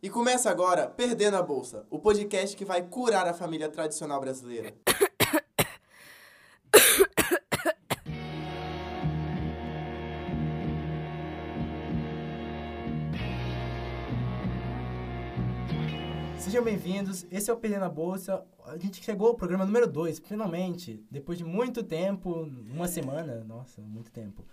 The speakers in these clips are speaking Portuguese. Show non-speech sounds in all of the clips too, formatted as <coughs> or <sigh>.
E começa agora Perdendo a Bolsa, o podcast que vai curar a família tradicional brasileira. <coughs> Sejam bem-vindos, esse é o Perdendo a Bolsa. A gente chegou ao programa número 2, finalmente, depois de muito tempo, uma semana, nossa, muito tempo.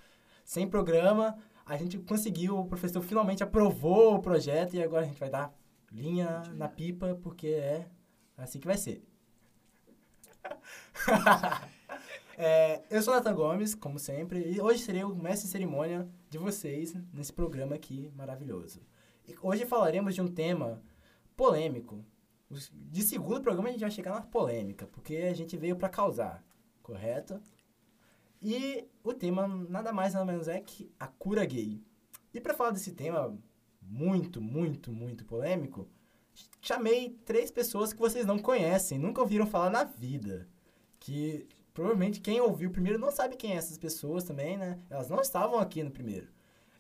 Sem programa, a gente conseguiu, o professor finalmente aprovou o projeto e agora a gente vai dar linha na pipa, porque é assim que vai ser. <laughs> É, eu sou Nathan Gomes, como sempre, e hoje serei o mestre cerimônia de vocês nesse programa aqui maravilhoso. E hoje falaremos de um tema polêmico. De segundo programa a gente vai chegar na polêmica, porque a gente veio para causar, correto? E o tema nada mais nada menos é que a cura gay. E para falar desse tema muito, muito, muito polêmico, chamei três pessoas que vocês não conhecem, nunca ouviram falar na vida. Que provavelmente quem ouviu primeiro não sabe quem é essas pessoas também, né? Elas não estavam aqui no primeiro.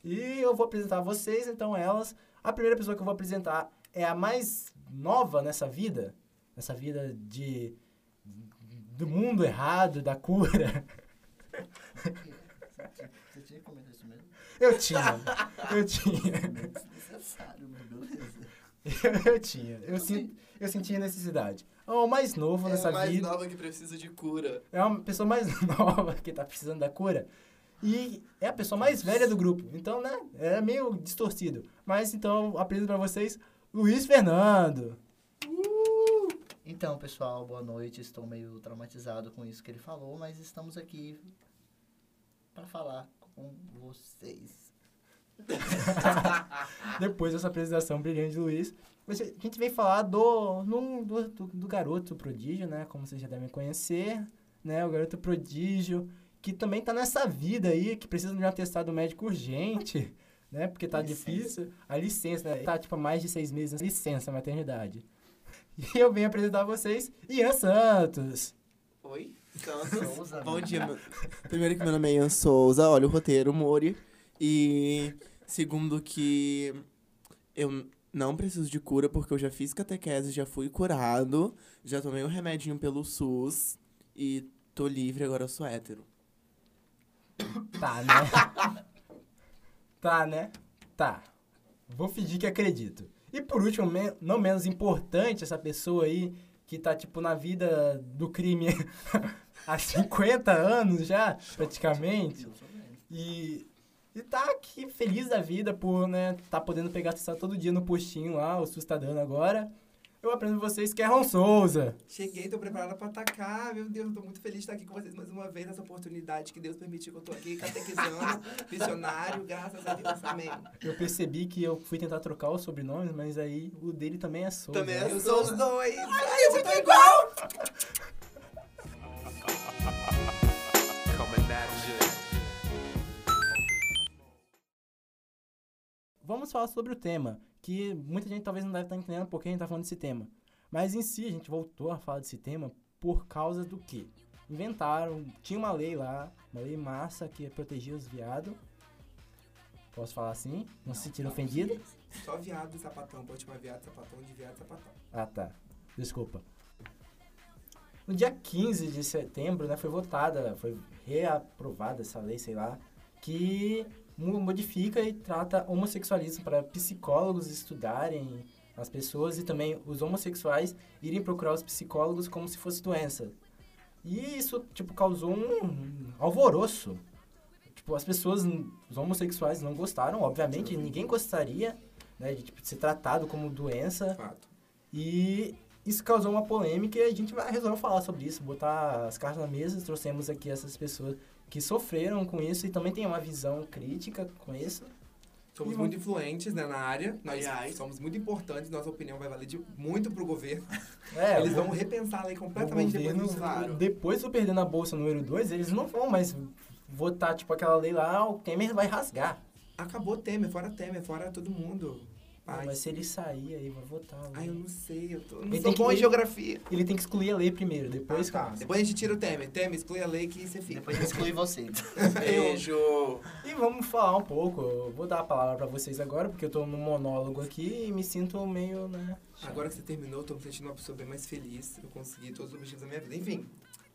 E eu vou apresentar vocês, então elas. A primeira pessoa que eu vou apresentar é a mais nova nessa vida, nessa vida de do mundo errado, da cura. <laughs> Você tinha que comentar isso mesmo? Eu tinha, eu tinha, é mas beleza. <laughs> eu tinha, eu, sin, eu sentia necessidade. O mais novo É nessa a mais vida nova que precisa de cura. é uma pessoa mais <laughs> nova que tá precisando da cura. E é a pessoa mais velha do grupo. Então, né, é meio distorcido. Mas então, apresento pra vocês Luiz Fernando. Então, pessoal, boa noite. Estou meio traumatizado com isso que ele falou, mas estamos aqui para falar com vocês. <laughs> Depois dessa apresentação brilhante Luiz, a gente vem falar do, do, do, do garoto prodígio, né? Como vocês já devem conhecer, né? O garoto prodígio, que também tá nessa vida aí, que precisa de um atestado médico urgente, <laughs> né? Porque tá Licença. difícil. A licença, né? Tá, tipo, há mais de seis meses, licença maternidade. <laughs> E eu venho apresentar a vocês Ian Santos. Oi? Santos. Souza, Bom dia. Meu... Primeiro que meu nome é Ian Souza, olha o roteiro, Mori. E segundo que eu não preciso de cura porque eu já fiz catequese, já fui curado, já tomei um remedinho pelo SUS e tô livre, agora eu sou hétero. Tá, né? tá, né? Tá. Vou fingir que acredito. E por último, não menos importante, essa pessoa aí que tá, tipo, na vida do crime <laughs> há 50 anos já, praticamente. E, e tá aqui feliz da vida por, né, tá podendo pegar atestado todo dia no postinho lá, o SUS tá dando agora. Eu apresento vocês que é Ron Souza. Cheguei, tô preparada pra atacar. Meu Deus, tô muito feliz de estar aqui com vocês mais uma vez nessa oportunidade que Deus permitiu que eu tô aqui catequizando, <laughs> missionário, graças a Deus, amém. Eu percebi que eu fui tentar trocar os sobrenomes, mas aí o dele também é Souza. Também é Eu sou os Souza. dois. Ai, eu tô igual! Vamos falar sobre o tema, que muita gente talvez não deve estar entendendo por que a gente está falando desse tema. Mas em si, a gente voltou a falar desse tema por causa do quê? Inventaram, tinha uma lei lá, uma lei massa que protegia os viados. Posso falar assim? Não, se sentir ofendido? Só viado e sapatão. Pode chamar viado, sapatão, de viado, sapatão. Ah, tá. Desculpa. No dia 15 de setembro, né, foi votada, foi reaprovada essa lei, sei lá, que modifica e trata homossexualismo para psicólogos estudarem as pessoas e também os homossexuais irem procurar os psicólogos como se fosse doença. E isso, tipo, causou um alvoroço. Tipo, as pessoas, os homossexuais não gostaram, obviamente, ninguém gostaria, né, de tipo, ser tratado como doença. Fato. E isso causou uma polêmica e a gente vai resolver falar sobre isso, botar as cartas na mesa. Trouxemos aqui essas pessoas que sofreram com isso e também tem uma visão crítica com isso. Somos E muito influentes né, na área. Nós Aliás. somos muito importantes. Nossa opinião vai valer de muito pro governo. <laughs> É, Eles o- vão repensar a lei completamente o depois governo, do claro. depois do Perdendo a Bolsa número 2, eles não vão mais votar, tipo, aquela lei lá, o Temer vai rasgar. Acabou Temer, fora Temer, fora todo mundo. Ai, mas se ele sair aí, vai votar. né? Ai, eu não sei, eu tô... não Ele sou tem que- bom em ele- geografia. Ele tem que excluir a lei primeiro, depois Ah, tá. começa. Depois a gente tira o Temer. Temer, exclui a lei que você fica. Depois exclui você. <laughs> Beijo. E vamos falar um pouco. Eu vou dar a palavra pra vocês agora, porque eu tô num monólogo aqui e me sinto meio, né? Agora que você terminou, eu tô me sentindo uma pessoa bem mais feliz. Eu consegui todos os objetivos da minha vida. Enfim,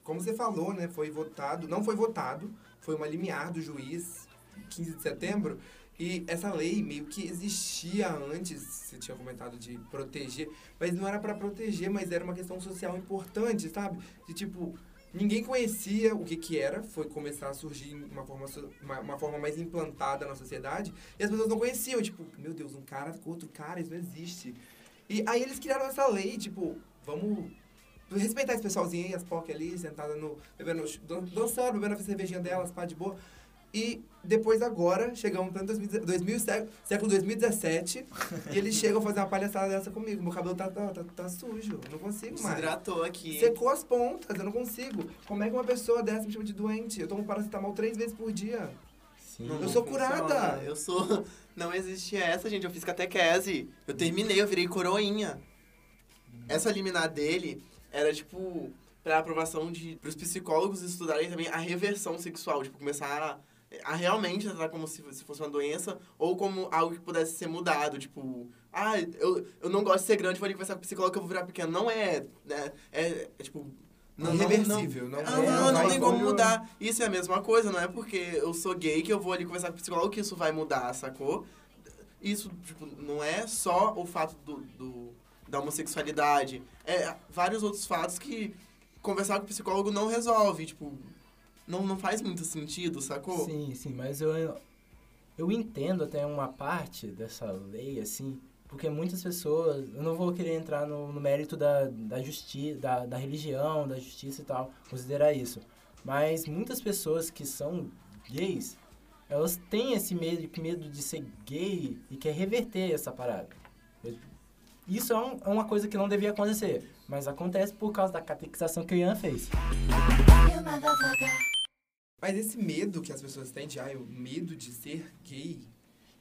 como você falou, né? Foi votado, não foi votado, foi uma limiar do juiz 15 de setembro. E essa lei meio que existia antes, você tinha comentado de proteger, mas não era pra proteger, mas era uma questão social importante, sabe? De tipo, ninguém conhecia o que que era, foi começar a surgir uma forma, uma, uma forma mais implantada na sociedade, e as pessoas não conheciam, tipo, meu Deus, um cara com outro cara, isso não existe. E aí eles criaram essa lei, tipo, vamos respeitar esse pessoalzinho aí, as POC ali, sentada no. bebendo, dan- dançando, bebendo a cervejinha delas, pá, de boa. E depois agora, chegamos em 2000, 2000, sé- século 2017, e eles chegam a fazer uma palhaçada dessa comigo. Meu cabelo tá, tá, tá, tá sujo, eu não consigo Se mais. hidratou aqui. Secou as pontas, eu não consigo. Como é que uma pessoa dessa me chama de doente? Eu tomo paracetamol três vezes por dia. Sim. Não, Eu não sou funciona. curada. Eu sou. <laughs> Não existe essa, gente. Eu fiz catequese. Eu terminei, eu virei coroinha. Essa liminar dele era tipo pra aprovação de pros psicólogos estudarem também a reversão sexual, tipo começar a, a realmente tratar como se, se fosse uma doença ou como algo que pudesse ser mudado, tipo, ah, eu, eu não gosto de ser grande, vou ali conversar com o psicólogo que eu vou virar pequeno. Não é, né? É, é tipo não, não, não, Irreversível, não, ah, não, não vai tem como mudar. Isso é a mesma coisa, não é porque eu sou gay que eu vou ali conversar com o psicólogo que isso vai mudar, sacou? Isso, tipo, não é só o fato do, do- da homossexualidade. É vários outros fatos que conversar com o psicólogo não resolve, tipo, não, não faz muito sentido, sacou? Sim, sim, mas eu, eu entendo até uma parte dessa lei, assim, porque muitas pessoas, eu não vou querer entrar no, no mérito da, da justiça, da, da religião, da justiça e tal, considerar isso, mas muitas pessoas que são gays, elas têm esse medo, medo de ser gay e quer reverter essa parada. Isso é, um- é uma coisa que não devia acontecer, mas acontece por causa da catequização que o Ian fez. Mas esse medo que as pessoas têm de, ah, o medo de ser gay,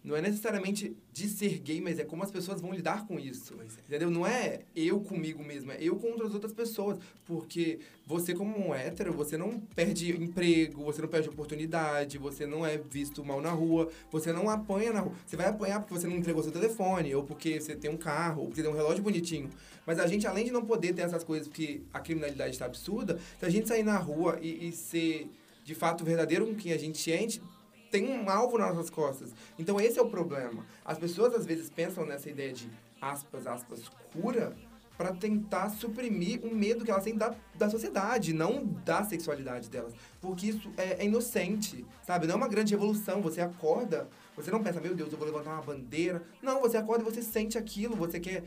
não é necessariamente de ser gay, mas é como as pessoas vão lidar com isso. É. Entendeu? Não é eu comigo mesmo, é eu contra as outras pessoas. Porque você, como um hétero, você não perde emprego, você não perde oportunidade, você não é visto mal na rua, você não apanha na rua. Você vai apanhar porque você não entregou seu telefone, ou porque você tem um carro, ou porque tem um relógio bonitinho. Mas a gente, além de não poder ter essas coisas porque a criminalidade está absurda, se a gente sair na rua e, e ser de fato verdadeiro com quem a gente é, a gente tem um alvo nas nossas costas. Então esse é o problema. As pessoas às vezes pensam nessa ideia de aspas, aspas, cura para tentar suprimir um medo que elas têm da, da sociedade, não da sexualidade delas. Porque isso é, é inocente, sabe? Não é uma grande revolução. Você acorda, você não pensa, meu Deus, eu vou levantar uma bandeira. Não, você acorda e você sente aquilo, você quer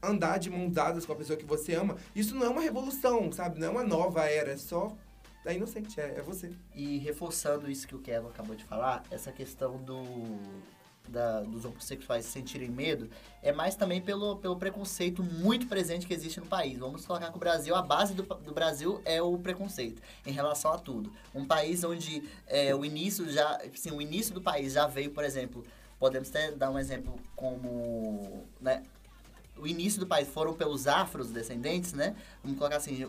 andar de mãos dadas com a pessoa que você ama. Isso não é uma revolução, sabe? Não é uma nova era, é só... É inocente, é, é você. E reforçando isso que o Kevin acabou de falar, essa questão do, da- dos homossexuais sentirem medo, é mais também pelo, pelo preconceito muito presente que existe no país. Vamos colocar que o Brasil, a base do, do Brasil é o preconceito em relação a tudo. Um país onde é, o início já, assim, o início do país já veio, por exemplo, podemos até dar um exemplo como, né, o início do país foram pelos afrodescendentes, né? Vamos colocar assim,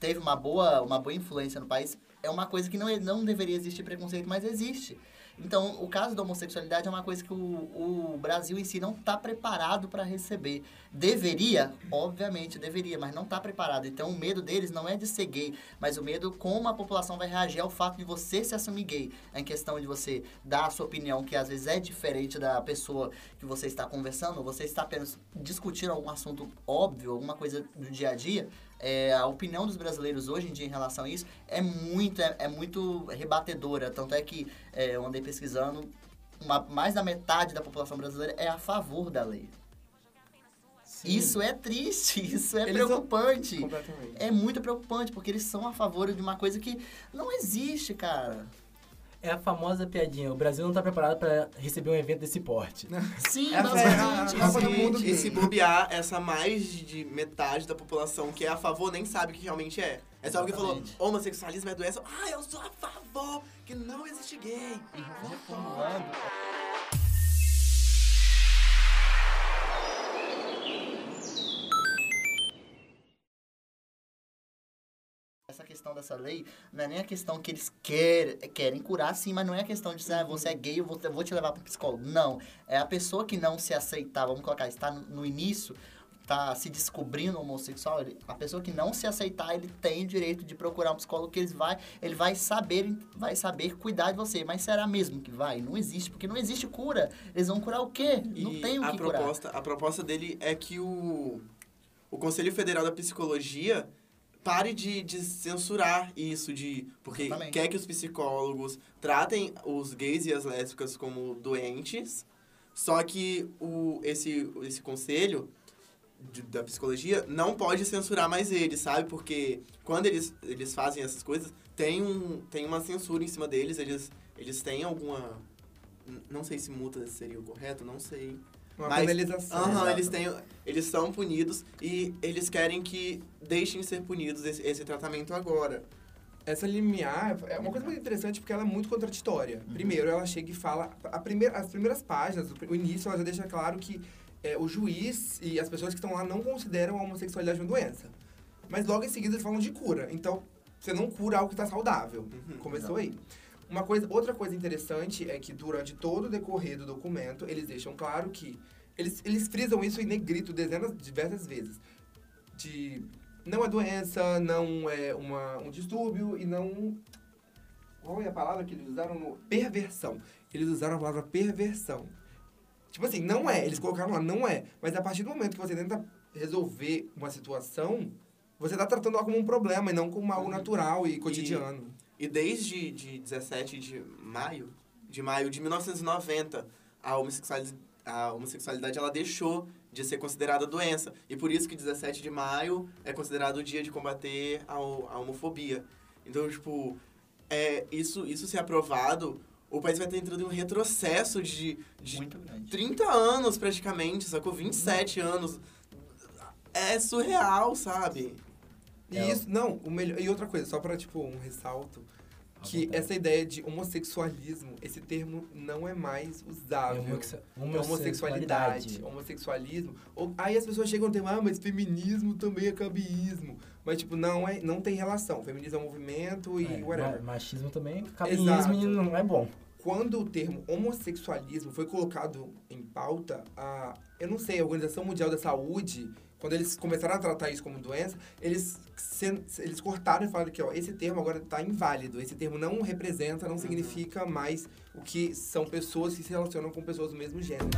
teve uma boa, uma boa influência no país, é uma coisa que não, não deveria existir preconceito, mas existe. Então, o caso da homossexualidade é uma coisa que o, o Brasil em si não está preparado para receber. Deveria, obviamente deveria, mas não está preparado. Então, o medo deles não é de ser gay, mas o medo como a população vai reagir ao fato de você se assumir gay. É em questão de você dar a sua opinião, que às vezes é diferente da pessoa que você está conversando, você está apenas discutindo algum assunto óbvio, alguma coisa do dia a dia. É, a opinião dos brasileiros hoje em dia em relação a isso é muito, é, é muito rebatedora. Tanto é que é, eu andei pesquisando, uma- mais da metade da população brasileira é a favor da lei. Isso é triste, <laughs> isso é Eles são- preocupante. Completamente. É muito preocupante, porque eles são a favor de uma coisa que não existe, cara. É a famosa piadinha, o Brasil não tá preparado pra receber um evento desse porte. Sim, É a- realmente- a- do Mundo E se bobear, essa mais de- de metade da população que é a favor nem sabe o que realmente é. É só porque falou, homossexualismo é doença. Ah, eu sou a favor que não existe gay. E reformulando, questão dessa lei não é nem a questão que eles querem, querem curar, sim, mas não é a questão de dizer, ah, você é gay, eu vou, eu vou te levar para psicólogo. Não. É a pessoa que não se aceitar, vamos colocar, está no, início, está se descobrindo homossexual, ele, a pessoa que não se aceitar, ele tem o direito de procurar um psicólogo que ele vai, ele vai saber, vai saber cuidar de você. Mas será mesmo que vai? Não existe, porque não existe cura. Eles vão curar o quê? não E tem o que curar. proposta, A proposta dele é que o, o Conselho Federal da Psicologia pare de, de censurar isso, de porque Exatamente. quer que os psicólogos tratem os gays e as lésbicas como doentes, só que o, esse, esse conselho de- da psicologia não pode censurar mais eles, sabe? Porque quando eles, eles fazem essas coisas, tem, um, tem uma censura em cima deles, eles, eles têm alguma... Não sei se multa seria o correto, não sei. Uma Mas- penalização. Aham, eles têm, eles são punidos e eles querem que deixem de ser punidos esse, esse tratamento agora. Essa limiar é uma coisa muito interessante porque ela é muito contraditória. Uhum. Primeiro, ela chega e fala. A primeira, as primeiras páginas, o início, ela já deixa claro que é, o juiz e as pessoas que estão lá não consideram a homossexualidade uma doença. Mas logo em seguida eles falam de cura. Então, você não cura algo que está saudável. Uhum. Começou aí. Uma coisa, outra coisa interessante é que durante todo o decorrer do documento, eles deixam claro que. Eles, eles frisam isso em negrito dezenas, diversas vezes. De. Não é doença, não é uma, um distúrbio e não. Qual é a palavra que eles usaram? No, perversão. Eles usaram a palavra perversão. Tipo assim, não é. Eles colocaram lá, não é. Mas a partir do momento que você tenta resolver uma situação, você tá tratando ela como um problema e não como algo Uhum. natural e cotidiano. E desde de 17 de maio, de maio de 1990, a homossexualidade, a homossexualidade ela deixou de ser considerada doença. E por isso que 17 de maio é considerado o dia de combater a, a homofobia. Então, tipo, é, isso, isso ser aprovado, o país vai ter entrado em um retrocesso de, de Muito grande. 30 anos praticamente, sacou? 27 anos. É surreal, sabe? E É. isso, não, o melhor. E outra coisa, só pra, tipo, um ressalto, que vontade. essa ideia de homossexualismo, esse termo não é mais usável. Homosse- É homossexualidade, homossexualismo. Ou, aí as pessoas chegam no tema, ah, mas feminismo também é cabiísmo. Mas, tipo, não, é, não tem relação. Feminismo é um movimento e É, whatever. ma- Machismo também, Exato. cabinismo e não é bom. Quando o termo homossexualismo foi colocado em pauta, a, eu não sei, a Organização Mundial da Saúde, quando eles começaram a tratar isso como doença, eles, eles cortaram e falaram que ó, esse termo agora está inválido. Esse termo não representa, não significa mais o que são pessoas que se relacionam com pessoas do mesmo gênero.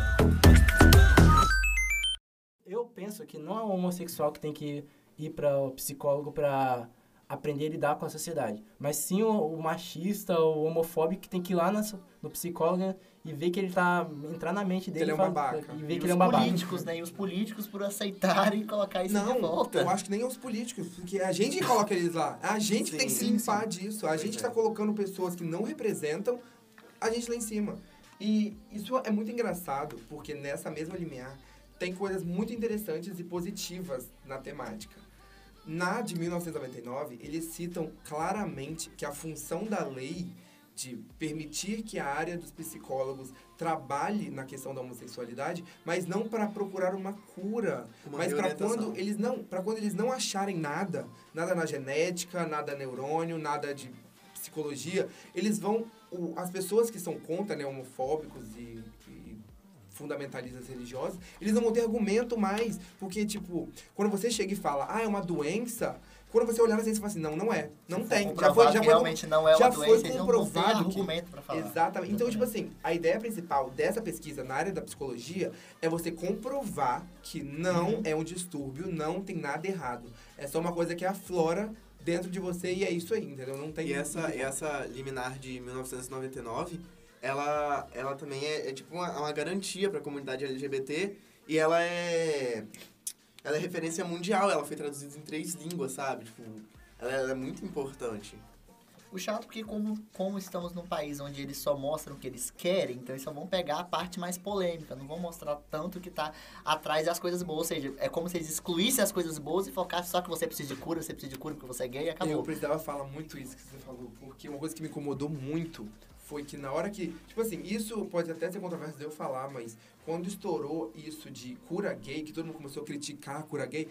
Eu penso que não é o homossexual que tem que ir para o psicólogo para aprender a lidar com a sociedade, mas sim o, o machista, o homofóbico que tem que ir lá na no psicólogo e ver que ele tá entrar na mente dele ele é um e fala- babaca. e E ver que os ele é um babaca. políticos, né? E os políticos por aceitarem colocar isso de Não, volta. eu acho que nem os políticos, porque é a gente que coloca eles lá. É a gente que tem que se Sim, limpar disso. A Pois gente é. tá colocando pessoas que não representam a gente lá em cima. E isso é muito engraçado, porque nessa mesma limiar tem coisas muito interessantes e positivas na temática. Na de 1999, eles citam claramente que a função da lei de permitir que a área dos psicólogos trabalhe na questão da homossexualidade, mas não para procurar uma cura, Uma mas para quando eles não, para quando eles não acharem nada, nada na genética, nada neurônio, nada de psicologia, eles vão o- as pessoas que são contra, né, homofóbicos e, e fundamentalistas religiosos, eles não vão ter argumento mais, porque tipo, quando você chega e fala, ah, é uma doença, quando você olhar na ciência e fala assim, não, não é, não tem, já foi, já foi realmente não é já uma foi doença, não ter comprovado que- argumento pra falar. Exatamente. Então, tipo assim, a ideia principal dessa pesquisa na área da psicologia é você comprovar que não Uhum. é um distúrbio, não tem nada errado. É só uma coisa que aflora dentro de você e é isso aí, entendeu? Não tem. E essa, e essa liminar de 1999, ela, ela também é, é tipo uma, uma garantia para a comunidade LGBT e ela é ela é referência mundial, ela foi traduzida em três línguas, sabe? Tipo, ela, ela é muito importante. O chato é que como, como estamos num país onde eles só mostram o que eles querem, então eles só vão pegar a parte mais polêmica, não vão mostrar tanto que tá atrás das coisas boas. Ou seja, é como se eles excluíssem as coisas boas e focassem só que você precisa de cura, você precisa de cura porque você é gay e Eu acabou. precisava falar muito isso que você falou, porque uma coisa que me incomodou muito foi que na hora que. Tipo assim, isso pode até ser controverso de eu falar, mas quando estourou isso de cura gay, que todo mundo começou a criticar a cura gay,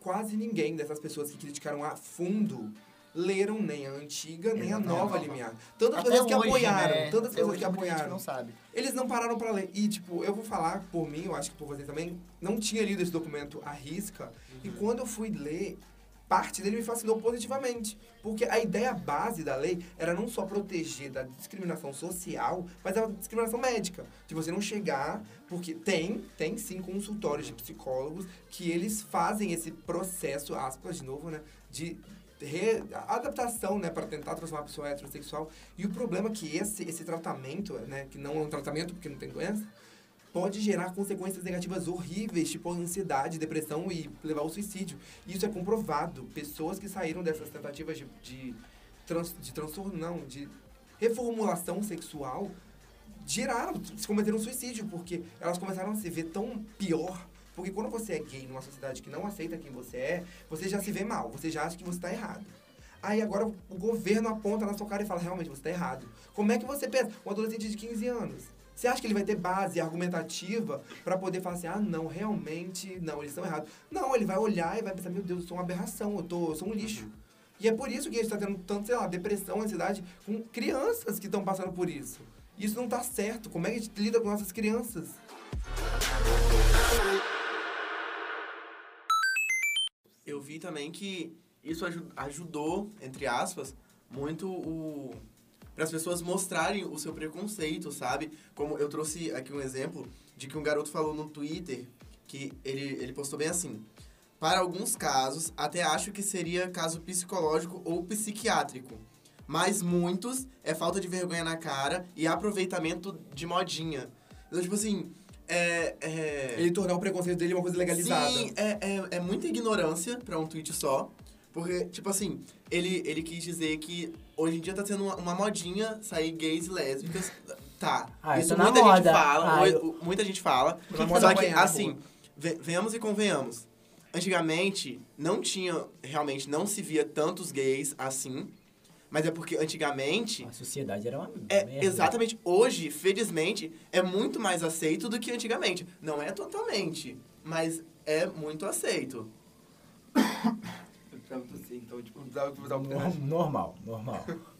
quase ninguém dessas pessoas que criticaram a fundo leram nem a antiga, nem a Exatamente. nova limiar. Tantas Até pessoas que hoje, apoiaram, né? tantas Até pessoas hoje que apoiaram. não sabe. Eles não pararam pra ler. E, tipo, eu vou falar por mim, eu acho que por vocês também, não tinha lido esse documento à risca. E quando eu fui ler, parte dele me fascinou positivamente. Porque a ideia base da lei era não só proteger da discriminação social, mas da discriminação médica. De você não chegar, porque tem, tem sim consultórios de psicólogos que eles fazem esse processo, aspas de novo, né? De adaptação, né, para tentar transformar a pessoa heterossexual. E o problema é que esse, esse tratamento, né, que não é um tratamento porque não tem doença, pode gerar consequências negativas horríveis, tipo ansiedade, depressão e levar ao suicídio. Isso é comprovado. Pessoas que saíram dessas tentativas de, de, trans, de transtorno, não, de reformulação sexual, geraram, se cometeram suicídio, porque elas começaram a se ver tão pior. Porque quando você é gay numa sociedade que não aceita quem você é, você já se vê mal, você já acha que você está errado. Aí agora o governo aponta na sua cara e fala, realmente, você está errado. Como é que você pensa? Um adolescente de 15 anos. Você acha que ele vai ter base argumentativa para poder falar assim, ah, não, realmente, não, eles estão errados. Não, ele vai olhar e vai pensar, meu Deus, eu sou uma aberração, eu, tô, eu sou um lixo. E é por isso que a gente está tendo tanto, sei lá, depressão, ansiedade com crianças que estão passando por isso. Isso não tá certo. Como é que a gente lida com nossas crianças? Eu vi também que isso aju- ajudou, entre aspas, muito o para as pessoas mostrarem o seu preconceito, sabe? Como eu trouxe aqui um exemplo de que um garoto falou no Twitter que ele, ele postou bem assim: Para alguns casos, até acho que seria caso psicológico ou psiquiátrico. Mas muitos é falta de vergonha na cara e aproveitamento de modinha. Então, tipo assim, é. é... Ele tornar o preconceito dele uma coisa legalizada. Sim, é, é, é muita ignorância pra um tweet só. Porque, tipo assim, ele, ele quis dizer que hoje em dia tá sendo uma, uma modinha sair gays e lésbicas. Tá. Ah, isso tá na muita gente fala. Ah, oi- eu- Muita gente fala. Tá na Só moda que, assim, ve- venhamos e convenhamos. Antigamente, não tinha, realmente, não se via tantos gays assim. Mas é porque antigamente A sociedade era uma é, merda. exatamente. Hoje, felizmente, é muito mais aceito do que antigamente. Não é totalmente, mas é muito aceito. Eu tossi, então, tipo, precisava usar o Nor- Normal, normal. <laughs>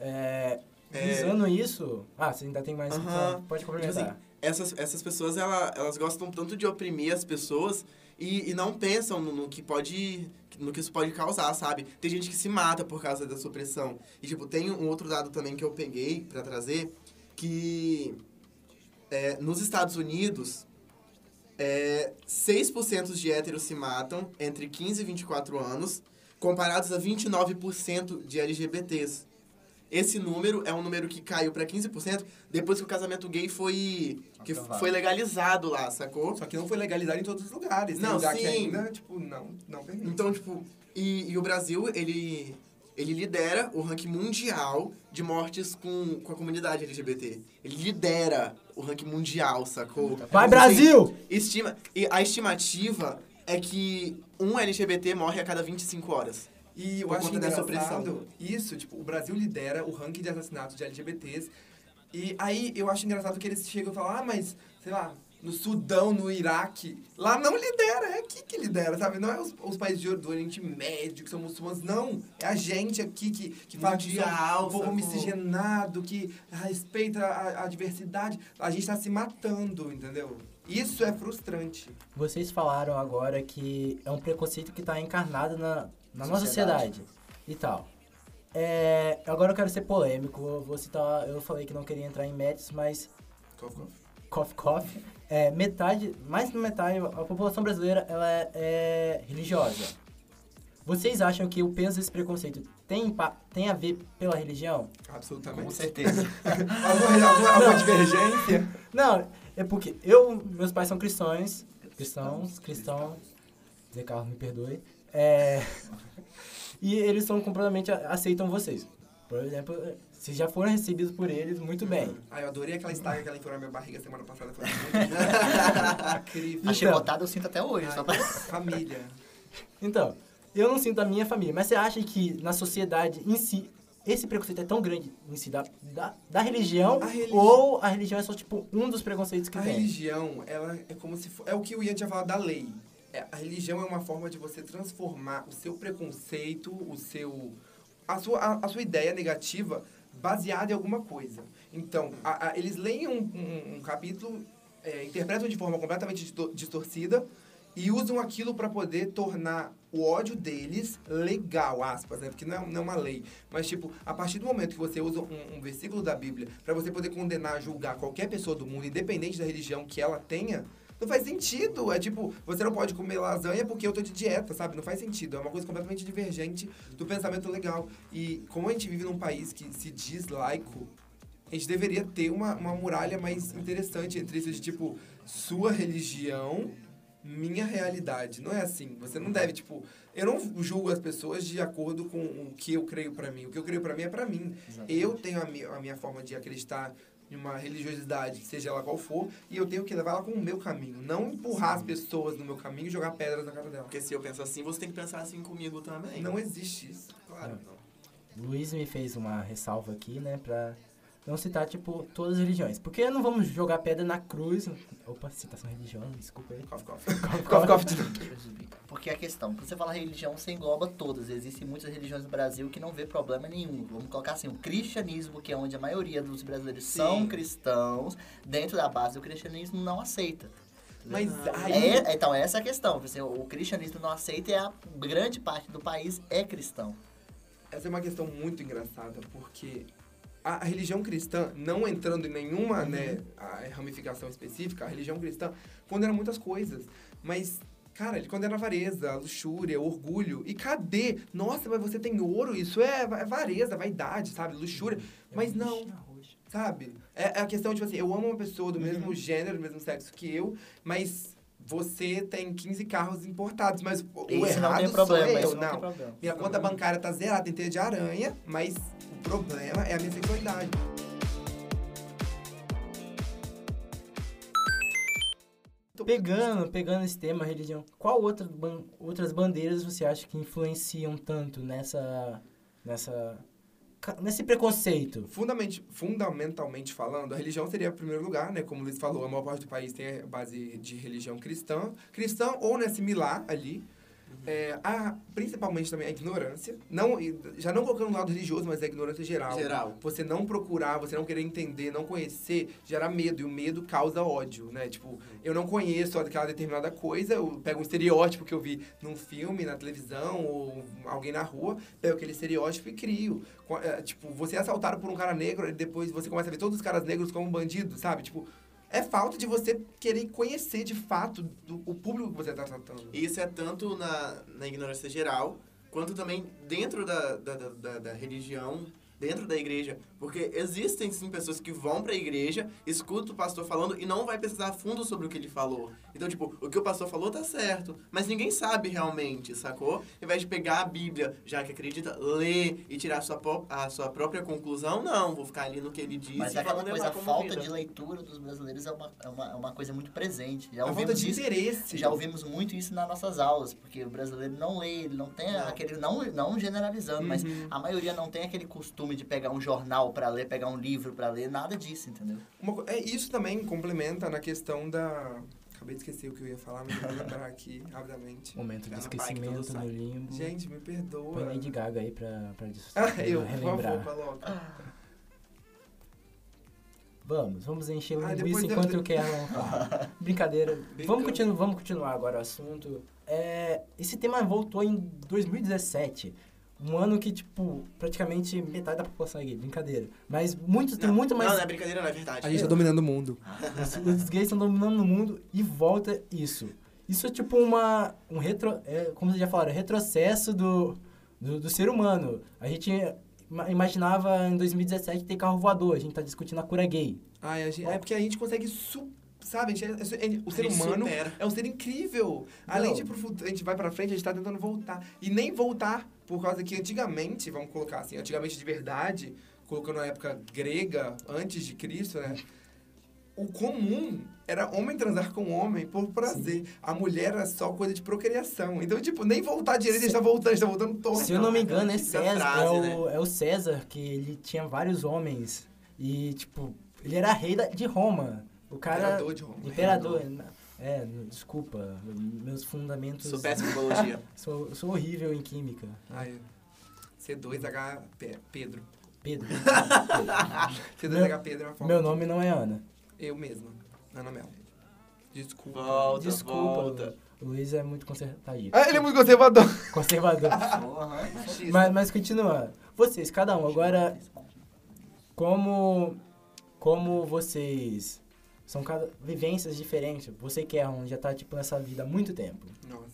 É, É. visando isso... Ah, você ainda tem mais... Aham. Pode Tipo complementar. assim, essas, essas pessoas, ela, elas gostam tanto de oprimir as pessoas e, e não pensam no, no que pode... No que isso pode causar, sabe? Tem gente que se mata por causa dessa opressão. E, tipo, tem um outro dado também que eu peguei pra trazer, que é, nos Estados Unidos, é, 6% de héteros se matam entre 15 e 24 anos, comparados a 29% de LGBTs. Esse número é um número que caiu pra 15% depois que o casamento gay foi, que Aprovado. foi legalizado lá, sacou? Só que não foi legalizado em todos os lugares. Tem Não, lugar que sim. ainda, tipo, não, não permite. Então, tipo, e, e o Brasil, ele, ele lidera o ranking mundial de mortes com, com a comunidade LGBT. Ele lidera o ranking mundial, sacou? Vai, Assim, Brasil! Estima, e a estimativa é que um LGBT morre a cada 25 horas. E eu Por acho conta dessa engraçado isso, tipo, o Brasil lidera o ranking de assassinatos de LGBTs. E aí eu acho engraçado que eles chegam e falam, ah, mas, sei lá, no Sudão, no Iraque, lá não lidera, é aqui que lidera, sabe? Não é os, os países de- do Oriente Médio que são muçulmanos, não. É a gente aqui que, que fala que somos um povo miscigenado, que respeita a, a diversidade. A gente tá se matando, entendeu? Isso é frustrante. Vocês falaram agora que é um preconceito que está encarnado na, na nossa sociedade Sociedade. e tal. É, agora eu quero ser polêmico. Eu vou citar. Eu falei que não queria entrar em méritos, mas Cof, cof. coffee coffee. É, metade, mais da metade, a população brasileira ela é, é religiosa. Vocês acham que o peso desse preconceito tem, tem a ver pela religião? Absolutamente. Com certeza. <laughs> alguma, alguma, alguma divergência? Não, é porque eu, meus pais são cristãos, cristãos, cristãos, Zé Carlos me perdoe, é, <laughs> e eles são completamente, aceitam vocês. Por exemplo, se já foram recebidos por eles, muito bem. Ah, eu adorei aquela estaca que ela enfiou na minha barriga semana passada. Foi <laughs> incrível. A Então. chicotada eu sinto até hoje, só pra... Família. Então, eu não sinto da minha família, mas você acha que na sociedade em si, esse preconceito é tão grande em si da, da, da religião, A religi- ou a religião é só, tipo, um dos preconceitos que A tem? religião, ela é como se for, é o que o Ian tinha falado da lei. É, a religião é uma forma de você transformar o seu preconceito, o seu a sua, a, a sua ideia negativa baseada em alguma coisa. Então, a- a- eles leem um, um- um capítulo, é, interpretam de forma completamente distor- distorcida e usam aquilo para poder tornar o ódio deles legal, aspas, né? Porque não é, não é uma lei. Mas, tipo, a partir do momento que você usa um, um versículo da Bíblia para você poder condenar, julgar qualquer pessoa do mundo, independente da religião que ela tenha, não faz sentido. É tipo, você não pode comer lasanha porque eu tô de dieta, sabe? Não faz sentido. É uma coisa completamente divergente do pensamento legal. E como a gente vive num país que se diz laico, a gente deveria ter uma, uma muralha mais interessante entre isso de tipo, sua religião, minha realidade. Não é assim. Você não deve, tipo, eu não julgo as pessoas de acordo com o que eu creio pra mim. O que eu creio pra mim é pra mim. Exatamente. Eu tenho a minha, a minha forma de acreditar em uma religiosidade, seja ela qual for, e eu tenho que levar ela com o meu caminho. Não empurrar as pessoas no meu caminho e jogar pedras na cara dela. Porque se eu penso assim, você tem que pensar assim comigo também. Não existe isso. Claro, É. não. Luiz me fez uma ressalva aqui, né, pra não citar, tipo, todas as religiões. Porque não vamos jogar pedra na cruz. Opa, citação religiosa, desculpa aí. Cof, cof. Cof, cof. Porque a questão, quando você fala religião, você engloba todas. Existem muitas religiões no Brasil que não vê problema nenhum. Vamos colocar assim, o cristianismo, que é onde a maioria dos brasileiros são Sim. cristãos, dentro da base do cristianismo não aceita. Mas aí. É, então, essa é a questão. Você, o cristianismo não aceita e a grande parte do país é cristão. Essa é uma questão muito engraçada, porque a, religião cristã, não entrando em nenhuma né, a ramificação específica, a religião cristã condena muitas coisas. Mas, cara, ele condena a avareza, a luxúria, o orgulho. E cadê? Nossa, mas você tem ouro, isso é, é vareza, vaidade, sabe? Luxúria. Mas não, sabe? É, é a questão, tipo assim, eu amo uma pessoa do mesmo gênero, do mesmo sexo que eu, mas você tem 15 carros importados, mas o Isso não errado tem problema, sou eu, não, não. problema. Minha conta bancária tá zerada, tem teia de aranha, mas problema é a minha sexualidade. Pegando, pegando esse tema, religião, qual outra ban- outras bandeiras você acha que influenciam tanto nessa. nessa. nesse preconceito? Fundamentalmente falando, a religião seria o primeiro lugar, né? Como o Luiz falou, a maior parte do país tem a base de religião cristã. Cristã ou, né, similar ali. É, a, principalmente também a ignorância. Não, já não colocando o lado religioso, mas a ignorância geral. Geral. Você não procurar, você não querer entender, não conhecer, gera medo. E o medo causa ódio, né? Tipo, eu não conheço aquela determinada coisa, eu pego um estereótipo que eu vi num filme, na televisão, ou alguém na rua, pego aquele estereótipo e crio. É, Tipo, você é assaltado por um cara negro e depois você começa a ver todos os caras negros como bandidos, sabe? Tipo, é falta de você querer conhecer de fato do, o público que você tá tratando. Isso é tanto na, na ignorância geral, quanto também dentro da, da, da- da religião, dentro da igreja. Porque existem sim pessoas que vão pra igreja, escutam o pastor falando e não vai pesquisar a fundo sobre o que ele falou. Então, tipo, o que o pastor falou tá certo, mas ninguém sabe realmente, sacou? Ao invés de pegar a Bíblia, já que acredita, ler e tirar a sua, a sua própria conclusão, não, vou ficar ali no que ele disse Mas é aquela coisa, a falta vida. de leitura dos brasileiros é uma, é uma, é uma coisa muito presente. Já A falta ouvimos de isso interesse. Já ouvimos muito isso nas nossas aulas, porque o brasileiro não lê, ele não tem Não. aquele. Não, não generalizando, mas Uhum. a maioria não tem aquele costume de pegar um jornal pra ler, pegar um livro pra ler, nada disso, entendeu? Uma é, isso também complementa na questão da. Acabei de esquecer o que eu ia falar, mas vou lembrar aqui <laughs> rapidamente. Momento de no esquecimento no limbo. Gente, me perdoa. Põe Lady Gaga aí pra, pra, dis- Ah, pra eu, por relembrar. favor, coloca. Vamos, vamos encher o Ah, linguiça enquanto eu quero. <laughs> Brincadeira. Brincando. Vamos continuar, vamos continuar agora o assunto. É, esse tema voltou em 2017. Um ano que, tipo, praticamente metade da população é gay. Brincadeira. Mas muitos, tem muito mais... Não, não é brincadeira, não é verdade. A gente tá dominando o mundo. Os, os gays estão dominando no mundo e volta isso. Isso é tipo uma. Um retro. É, como vocês já falaram, retrocesso do, do, do ser humano. A gente ima- imaginava em 2017 ter carro voador. A gente tá discutindo a cura gay. Ai, a gente- é porque a gente consegue. Su, sabe, a gente é- é- o ser humano supera. é um ser incrível. Além Não. de ir pro futuro, a gente vai pra frente, a gente tá tentando voltar. E nem voltar, por causa que antigamente, vamos colocar assim, antigamente de verdade, colocando a época grega, antes de Cristo, né? O comum era homem transar com homem por prazer. A mulher era só coisa de procriação. Então, tipo, nem voltar direito, gente tá voltando, a gente tá voltando torto. Se eu não me engano, é César. frase, é, né? o, é o César, que ele tinha vários homens. E, tipo, ele era rei de Roma. O cara. Imperador de Roma. Imperador. É, desculpa. Meus fundamentos. Sou péssimo em biologia. <laughs> Sou, sou horrível em química. Ai, C2H Pe- Pedro. Pedro. <laughs> C2H Pedro é uma forma. Meu nome não é Ana. Eu mesma. Ana Mel. Desculpa. Volta, Desculpa, volta. o Luiz é muito consertadinho. Ah, ele é muito conservador. <laughs> Conservador. Porra, mas, mas continuando. Vocês, cada um, agora, como, como vocês são cada, vivências diferentes, você que é um, já tá, tipo, nessa vida há muito tempo. Nossa.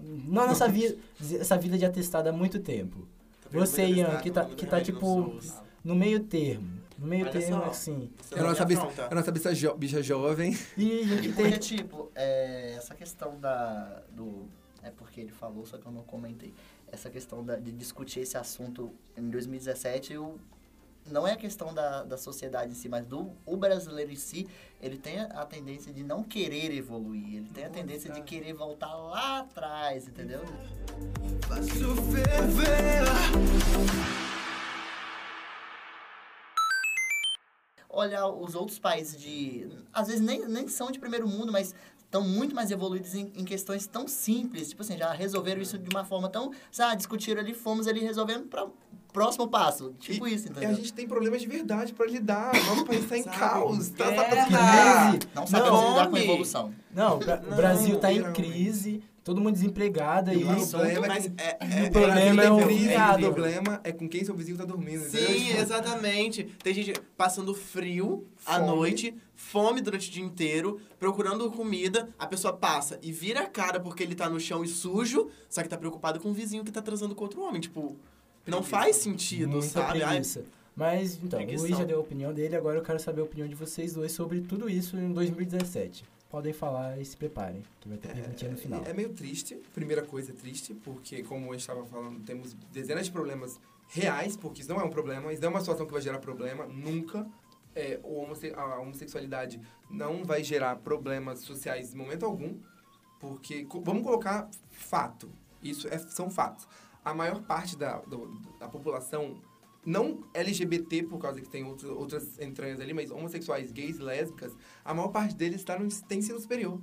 Não nessa vida, essa vida de atestado há muito tempo. Você, Ian, que tá, que tá tipo, no meio termo. No meio Olha termo, só. assim. É a nossa, bicha, é a nossa bicha, jo- bicha jovem. E E tem... porque, tipo, é, essa questão da. do. É porque ele falou, só que eu não comentei. Essa questão da- de discutir esse assunto em 2017, eu, não é a questão da, da sociedade em si, mas do o brasileiro em si, ele tem a, tendência de não querer evoluir. Ele tem a tendência de querer voltar lá atrás, entendeu? olhar os outros países de. Às vezes nem, nem são de primeiro mundo, mas estão muito mais evoluídos em, em questões tão simples. Tipo assim, já resolveram isso de uma forma tão. Sabe, discutiram ali, fomos ali resolvendo para próximo passo. Tipo E- isso, E a entendeu? gente tem problemas de verdade pra lidar. Nosso país tá em <laughs> Sabe? caos. Tá, tá, tá- crise. Não sabemos Não, lidar com a evolução. Não, o Bra- o Não, Brasil tá em crise, todo mundo desempregado aí. E o problema é Mas que é, o é, problema é, é o o problema é com quem seu vizinho tá dormindo. entendeu? Sim, Tipo, exatamente. Tem gente passando frio à Fome. noite, fome durante o dia inteiro, procurando comida, a pessoa passa e vira a cara porque ele tá no chão e sujo, só que tá preocupado com o vizinho que tá transando com outro homem. Tipo, não faz sentido, Muita sabe? Preguiça. Mas, então, o Preguição. Luiz já deu a opinião dele, agora eu quero saber a opinião de vocês dois sobre tudo isso em 2017. Podem falar e se preparem, que vai ter perguntinha no final. É, é meio triste. Primeira coisa é triste, porque, como a gente estava falando, temos dezenas de problemas reais, porque isso não é um problema, isso não é uma situação que vai gerar problema, nunca. É, o a homossexualidade não vai gerar problemas sociais em momento algum, porque, vamos colocar fato, isso é- são fatos. A maior parte da, do- da população, não LGBT, por causa que tem outras, outras entranhas ali, mas homossexuais, gays, lésbicas, a maior parte deles tá no, tem ensino superior.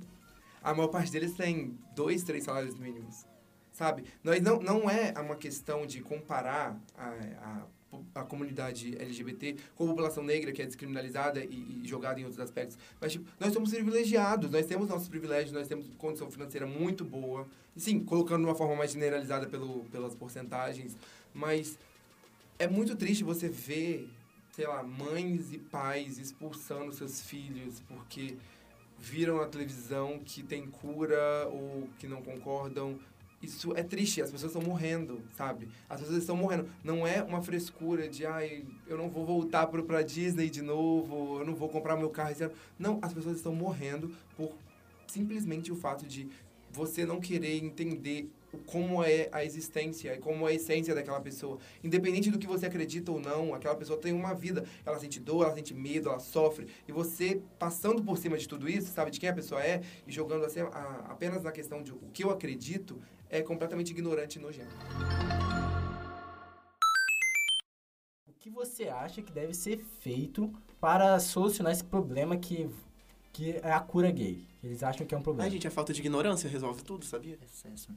A maior parte deles tem dois, três salários mínimos. Sabe? Nós não, não é uma questão de comparar a, a, a comunidade LGBT com a população negra, que é descriminalizada e, e jogada em outros aspectos. Mas, tipo, nós somos privilegiados, nós temos nossos privilégios, nós temos condição financeira muito boa. Sim, colocando de uma forma mais generalizada pelo, pelas porcentagens. Mas é muito triste você ver, sei lá, mães e pais expulsando seus filhos porque viram na televisão que tem cura ou que não concordam. Isso é triste, as pessoas estão morrendo, sabe? As pessoas estão morrendo. Não é uma frescura de, ai, eu não vou voltar pro, pra Disney de novo, eu não vou comprar meu carro ano. Não, as pessoas estão morrendo por simplesmente o fato de você não querer entender como é a existência, como é a essência daquela pessoa. Independente do que você acredita ou não, aquela pessoa tem uma vida. Ela sente dor, ela sente medo, ela sofre. E você, passando por cima de tudo isso, sabe, de quem a pessoa é, e jogando assim, a- apenas na questão de o que eu acredito, é completamente ignorante e nojento. O que você acha que deve ser feito para solucionar esse problema que, que é a cura gay? Eles acham que é um problema. Ai, gente, a falta de ignorância resolve tudo, sabia? Excesso.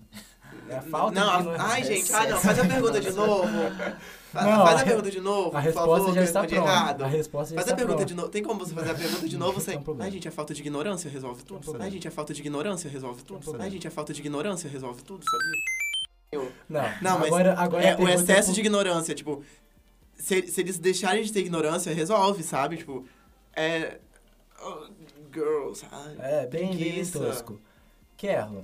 é a falta não, de a- ignorância. ai, gente, ah, não, faz a pergunta de novo. <laughs> Fa- Não, faz a a, pergunta de novo, A por resposta favor, já eu está pronta. errado. A resposta já Faz a está pergunta pronta. de novo. Tem como você fazer a pergunta de <laughs> novo? Isso Sem... é um problema. Ai, gente, a falta de ignorância resolve tudo, problema. sabia? Ai, gente, a falta de ignorância resolve tudo, problema. sabia? Ai, gente, a falta de ignorância resolve tudo, sabia? Não, Não, mas agora, agora a É, o excesso por- de ignorância, tipo, se, se eles deixarem de ter ignorância, resolve, sabe? Tipo, é... girls, ai, É, bem, bem tosco. Kerlon,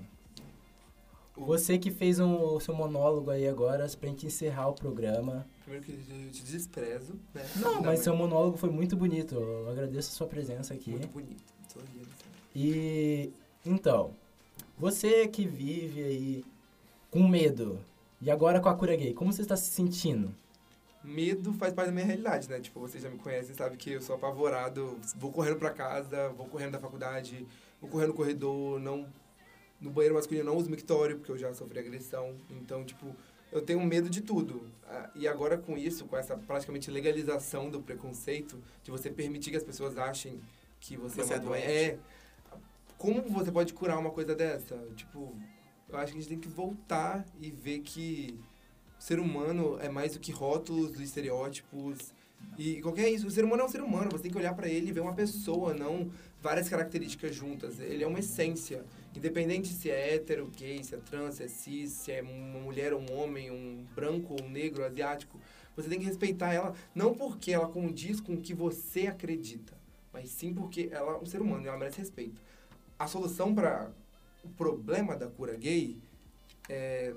você que fez um, o seu monólogo aí agora pra gente encerrar o programa. Primeiro que eu te desprezo, né? Não, mas seu monólogo foi muito bonito. Eu agradeço a sua presença aqui. Muito bonito. Sorrindo. E então, você que vive aí com medo e agora com a cura gay, como você está se sentindo? Medo faz parte da minha realidade, né? Tipo, vocês já me conhecem, sabe que eu sou apavorado, vou correndo pra casa, vou correndo da faculdade, vou correndo no corredor, não no banheiro masculino não uso mictório, porque eu já sofri agressão. Então, tipo, eu tenho medo de tudo. Ah, E agora com isso, com essa praticamente legalização do preconceito, de você permitir que as pessoas achem que você, Você é é uma doente. doente. É. Como você pode curar uma coisa dessa? Tipo, eu acho que a gente tem que voltar e ver que ser humano é mais do que rótulos, estereótipos e qualquer isso. O ser humano é um ser humano, você tem que olhar pra ele e ver uma pessoa, não várias características juntas. Ele é uma essência. Independente se é hétero, gay, se é trans, se é cis, se é uma mulher ou um homem, um branco ou um negro, asiático, você tem que respeitar ela, não porque ela condiz com o que você acredita, mas sim porque ela é um ser humano e ela merece respeito. A solução para o problema da cura gay é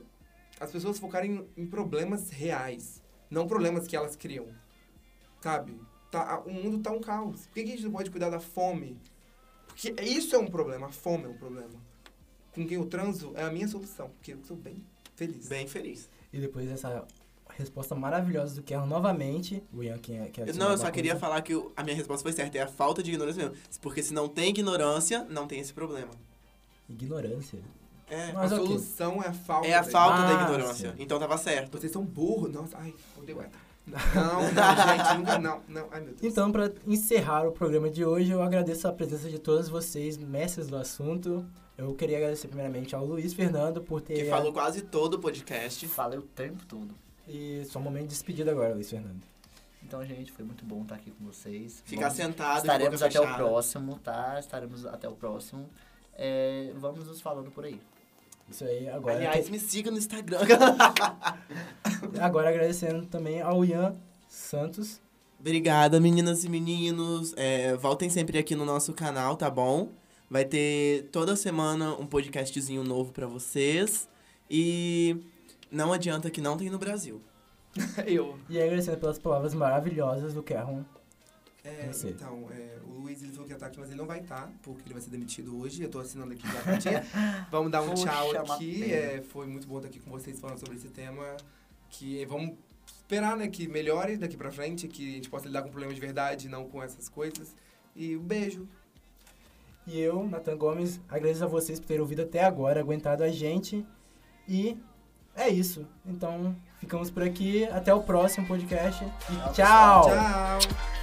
as pessoas focarem em problemas reais, não problemas que elas criam. Sabe? Tá, o mundo tá um caos. Por que, a gente não pode cuidar da fome? Porque isso é um problema, a fome é um problema. Com quem eu transo é a minha solução, porque eu sou bem feliz. Bem feliz. E depois dessa resposta maravilhosa do Kerlon novamente, o Ian que é, que é não, eu só queria falar que a minha resposta foi certa. É a falta de ignorância mesmo. Porque se não tem ignorância, não tem esse problema. Ignorância. É, Mas a ok. solução é a falta. é a falta da Ah, ignorância. sim. Então tava certo. Vocês são burros. Nossa, ai, odeio hétero. <laughs> Não, não, gente, nunca não. Não, ai meu Deus. Então, para encerrar o programa de hoje, eu agradeço a presença de todos vocês, mestres do assunto. Eu queria agradecer primeiramente ao Luiz Fernando por ter... Que falou quase todo o podcast. Falei o tempo todo. E só um momento de despedida agora, Luiz Fernando. Então, gente, foi muito bom estar aqui com vocês. Ficar sentado, Estaremos até o fechada. próximo, tá? Estaremos até o próximo. É, vamos nos falando por aí. Isso aí, agora... Aliás, me siga no Instagram. <laughs> Agora agradecendo também ao Ian Santos. Obrigada, meninas e meninos. É, voltem sempre aqui no nosso canal, tá bom? Vai ter toda semana um podcastzinho novo pra vocês. E não adianta que não tem no Brasil. <laughs> Eu. E agradecendo pelas palavras maravilhosas do Kerron. É, então, é, o Luiz ele falou que ia estar aqui, mas ele não vai estar, porque ele vai ser demitido hoje. Eu tô assinando aqui já cartinha. <laughs> Vamos dar um Poxa, tchau aqui. É, foi muito bom estar aqui com vocês falando sobre esse tema. Que vamos esperar né, que melhore daqui pra frente, que a gente possa lidar com problemas de verdade, não com essas coisas. E um beijo. E eu, Nathan Gomes, agradeço a vocês por terem ouvido até agora, aguentado a gente. E é isso. Então, ficamos por aqui. Até o próximo podcast. E Tchau, tchau! Tchau!